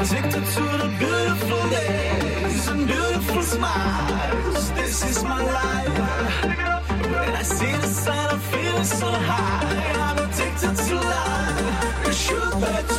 Addicted to the beautiful days and beautiful smiles. This is my life. When I see the sun, I'm feeling so high. I'm addicted to life. You should better.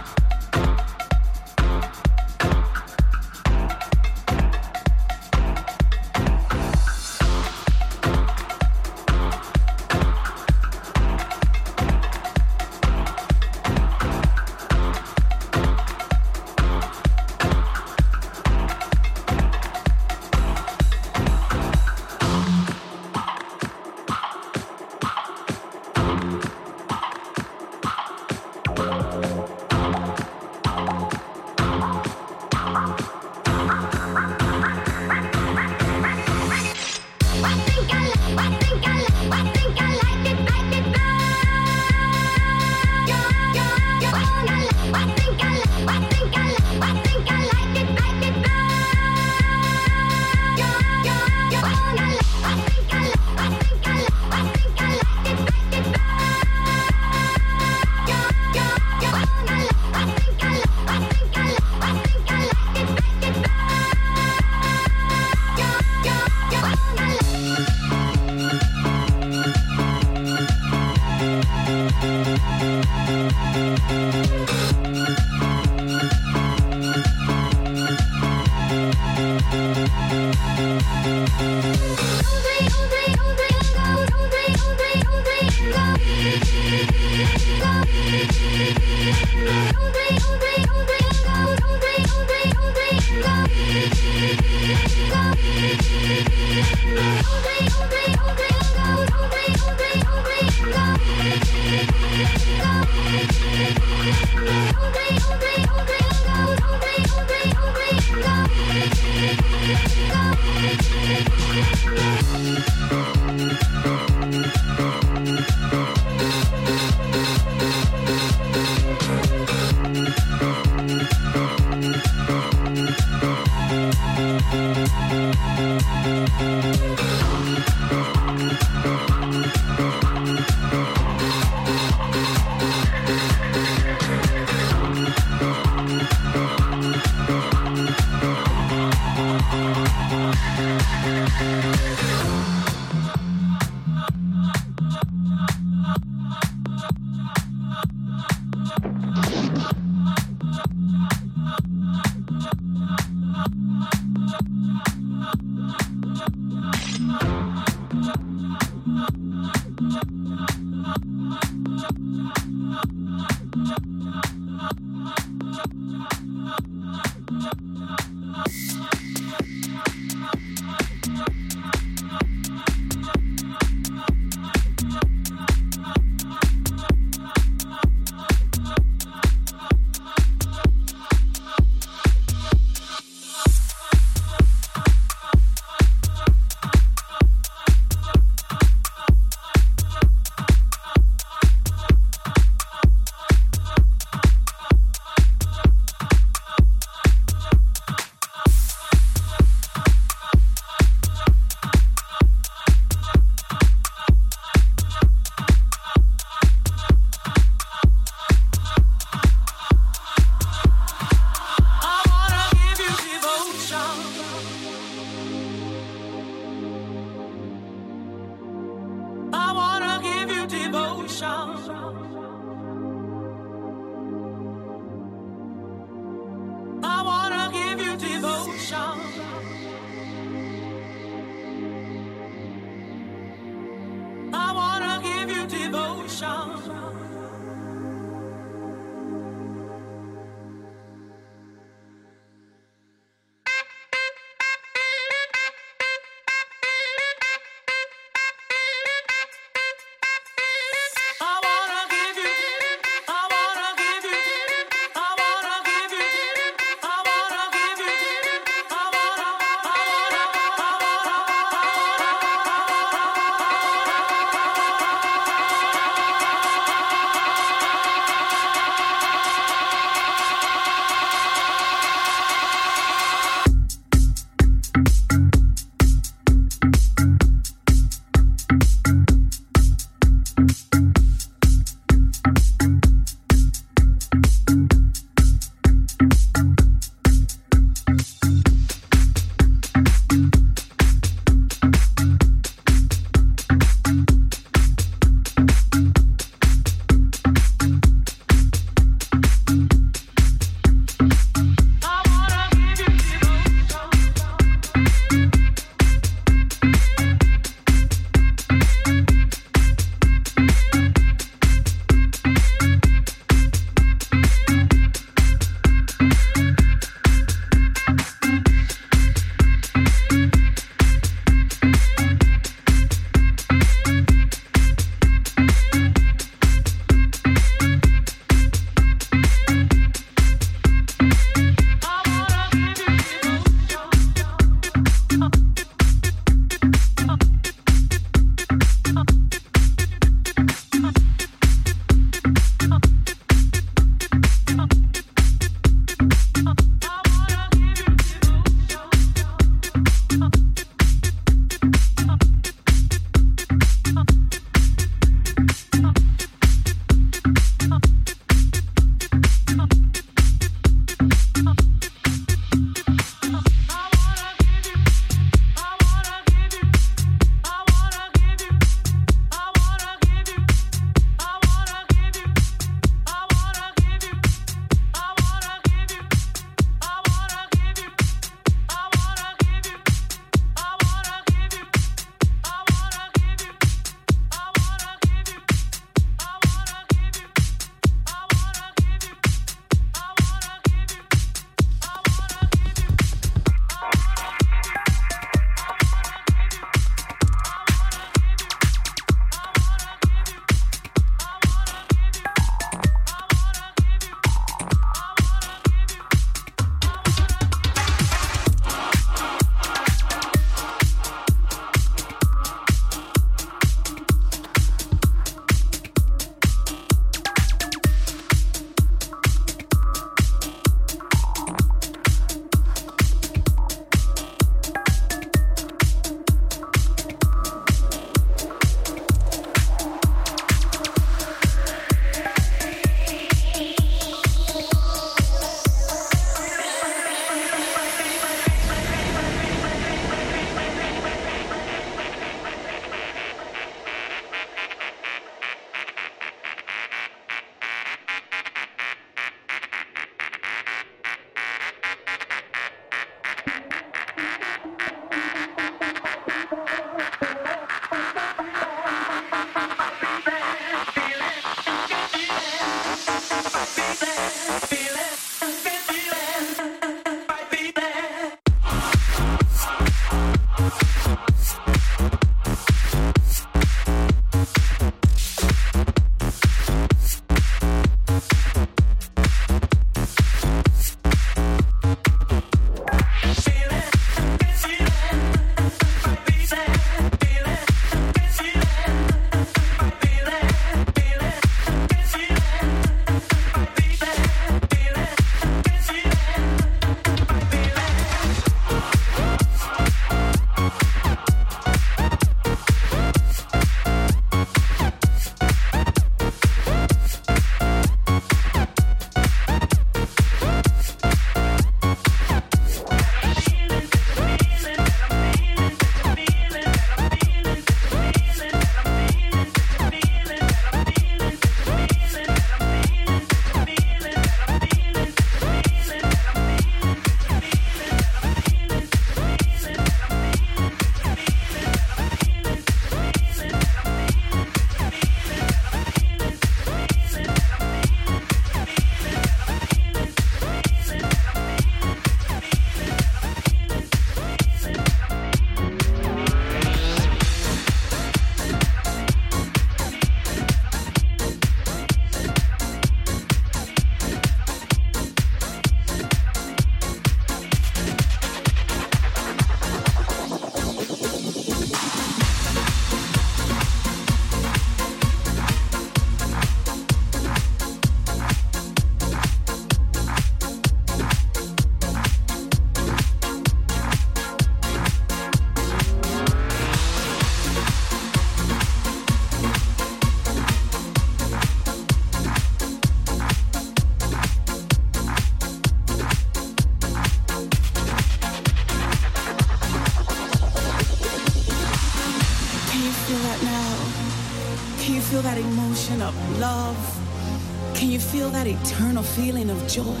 feeling of joy?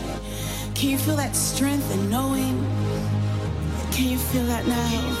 Can you feel that strength and knowing? Can you feel that now?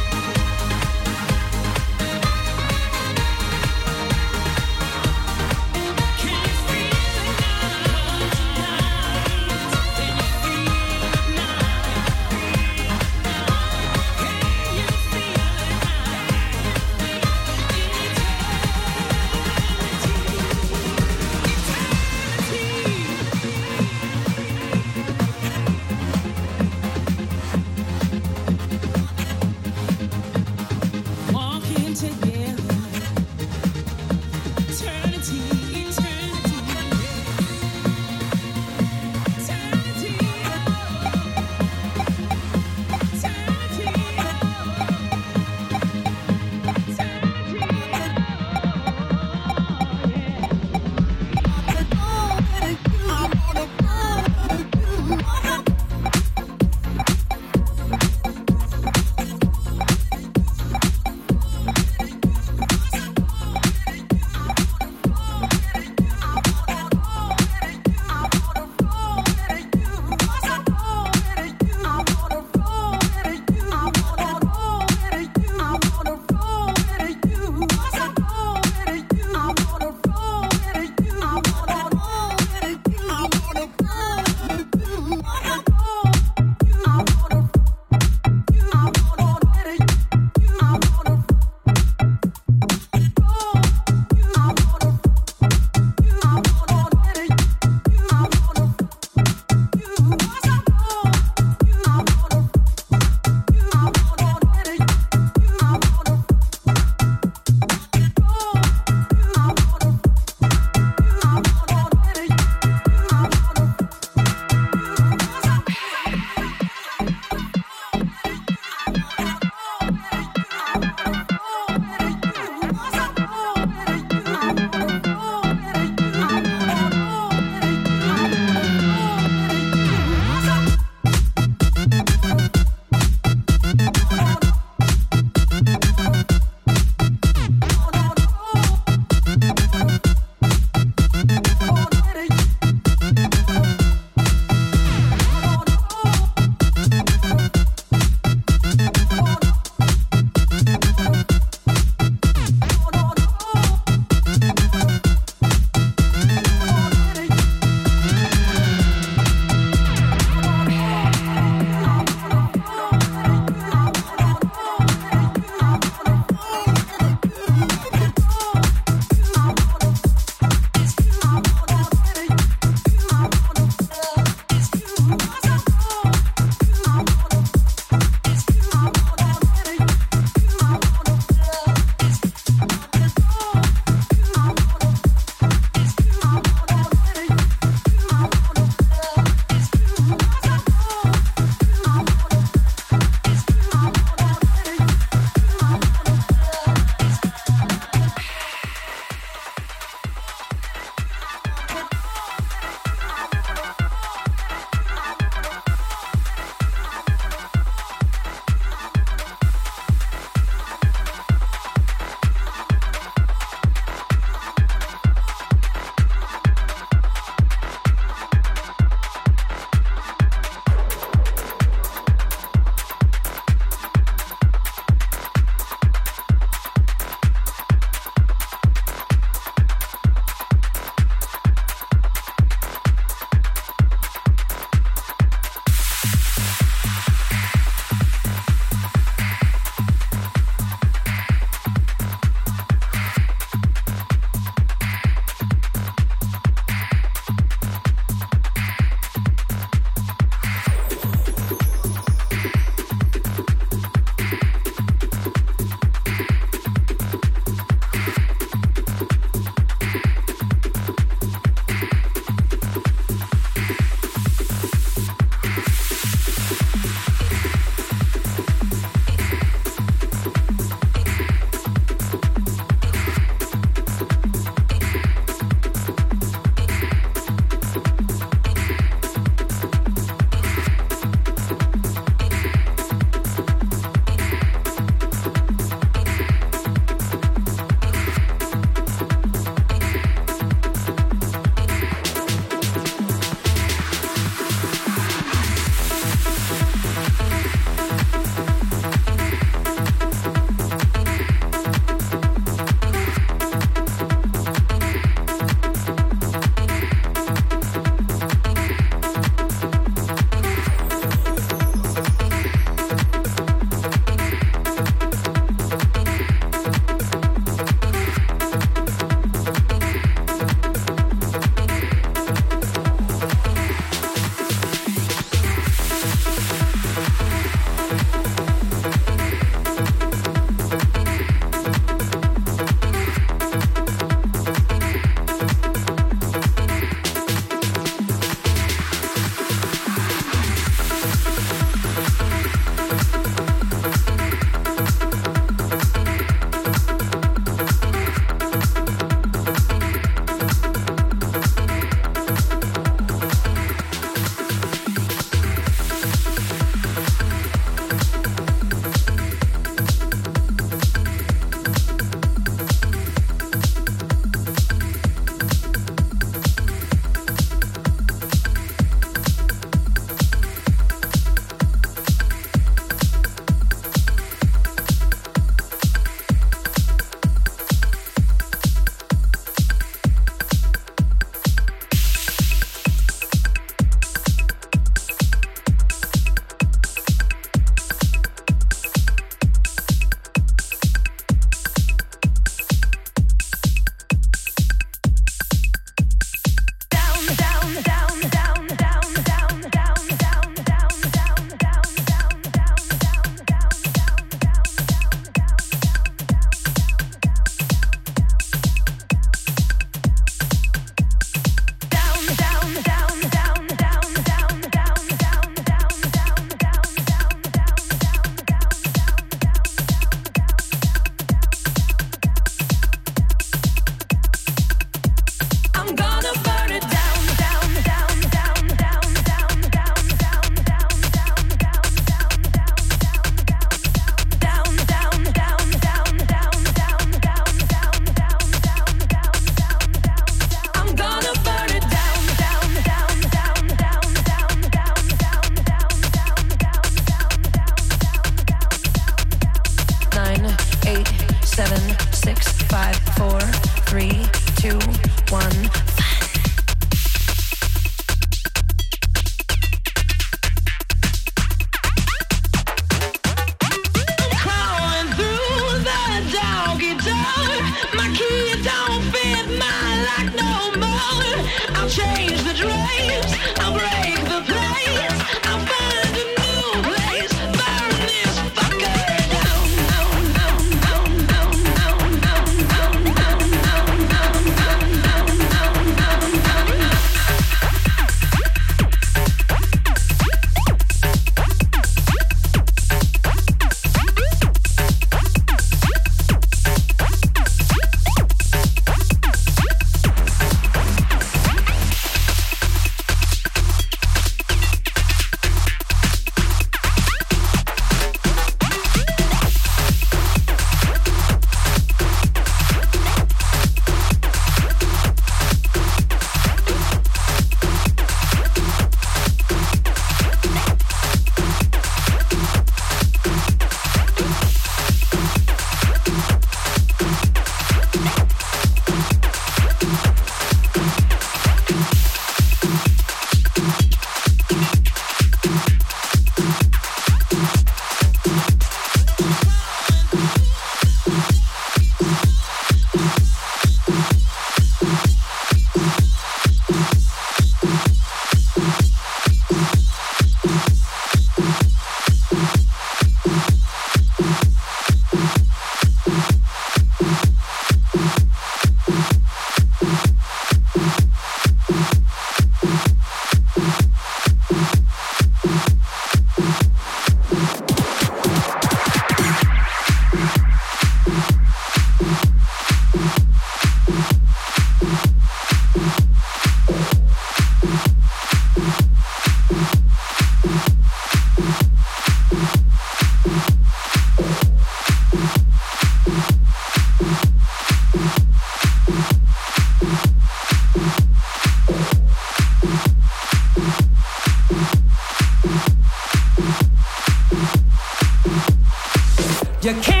You can't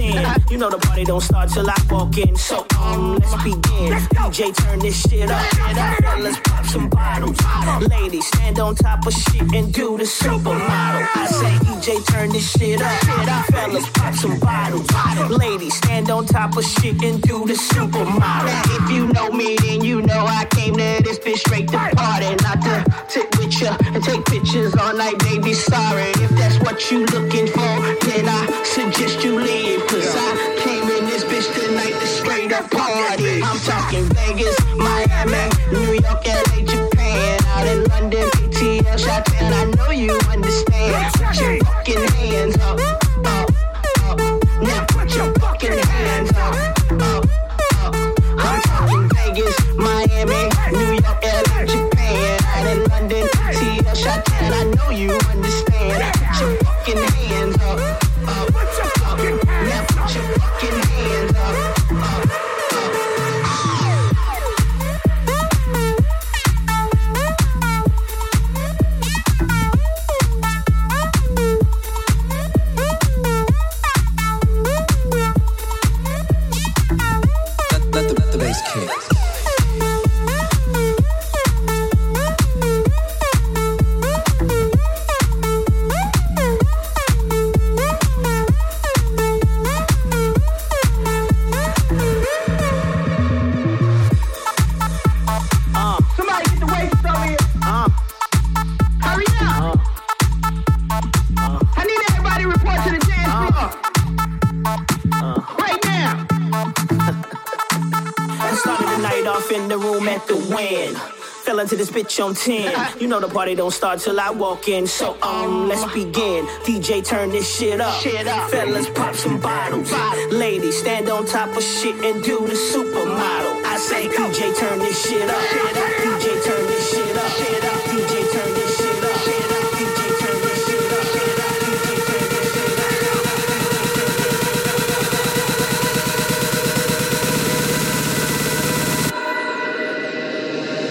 10. You know the party don't start till I walk in. So, um, let's begin. DJ, turn this shit up. Let's pop some bottles. Ladies, stand on top of shit and do the supermodel. I say, DJ, turn this shit up. Fellas, pop some bottles. Ladies, stand on top of shit and do the supermodel. If you know me, then you know I came to this bitch straight to party, not to sit with ya and take pictures all night, baby. Sorry if that's what you looking for, then I suggest you leave. Cause I came in this bitch tonight to straight up party. I'm talking Vegas, Miami, New York, LA, Japan, out in London, ATL, Shot I know you understand. Put your fucking hands up, bitch on 10. You know the party don't start till I walk in. So, um, let's begin. DJ, turn this shit up. Shit up. Fellas, pop some bottles. Ladies, stand on top of shit and do the supermodel. I say, DJ, turn this shit up. DJ, turn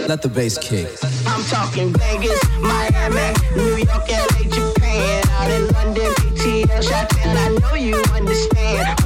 Let the bass kick. I'm talking Vegas, Miami, New York, LA, Japan, out in London, I know you understand.